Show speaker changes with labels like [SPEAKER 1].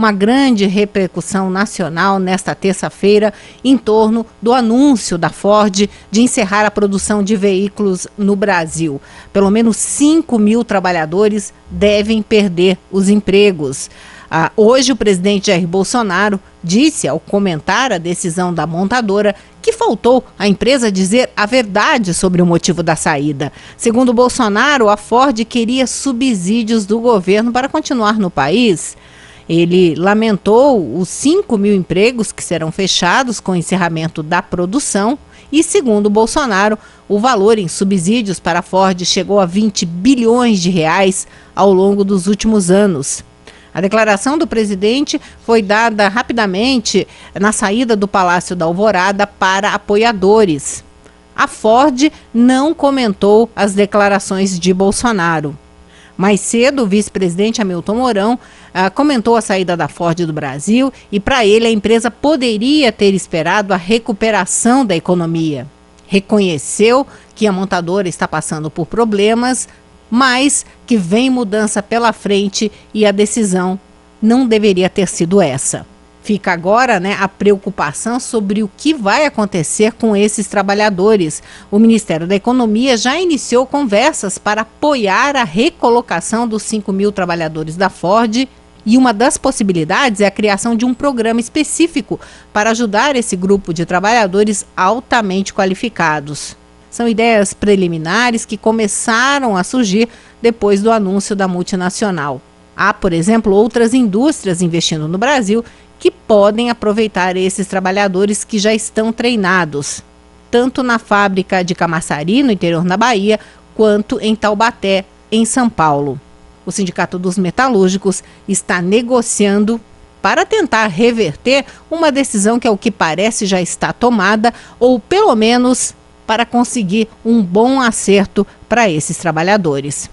[SPEAKER 1] uma grande repercussão nacional nesta terça-feira em torno do anúncio da Ford de encerrar a produção de veículos no Brasil. Pelo menos 5 mil trabalhadores devem perder os empregos. Ah, hoje, o presidente Jair Bolsonaro disse, ao comentar a decisão da montadora, que faltou a empresa dizer a verdade sobre o motivo da saída. Segundo Bolsonaro, a Ford queria subsídios do governo para continuar no país. Ele lamentou os 5 mil empregos que serão fechados com o encerramento da produção. E, segundo Bolsonaro, o valor em subsídios para a Ford chegou a 20 bilhões de reais ao longo dos últimos anos. A declaração do presidente foi dada rapidamente na saída do Palácio da Alvorada para apoiadores. A Ford não comentou as declarações de Bolsonaro. Mais cedo, o vice-presidente Hamilton Mourão ah, comentou a saída da Ford do Brasil e, para ele, a empresa poderia ter esperado a recuperação da economia. Reconheceu que a montadora está passando por problemas, mas que vem mudança pela frente e a decisão não deveria ter sido essa. Fica agora né, a preocupação sobre o que vai acontecer com esses trabalhadores. O Ministério da Economia já iniciou conversas para apoiar a recolocação dos 5 mil trabalhadores da Ford. E uma das possibilidades é a criação de um programa específico para ajudar esse grupo de trabalhadores altamente qualificados. São ideias preliminares que começaram a surgir depois do anúncio da multinacional. Há, por exemplo, outras indústrias investindo no Brasil que podem aproveitar esses trabalhadores que já estão treinados, tanto na fábrica de Camaçari, no interior da Bahia, quanto em Taubaté, em São Paulo. O Sindicato dos Metalúrgicos está negociando para tentar reverter uma decisão que, ao que parece, já está tomada, ou pelo menos para conseguir um bom acerto para esses trabalhadores.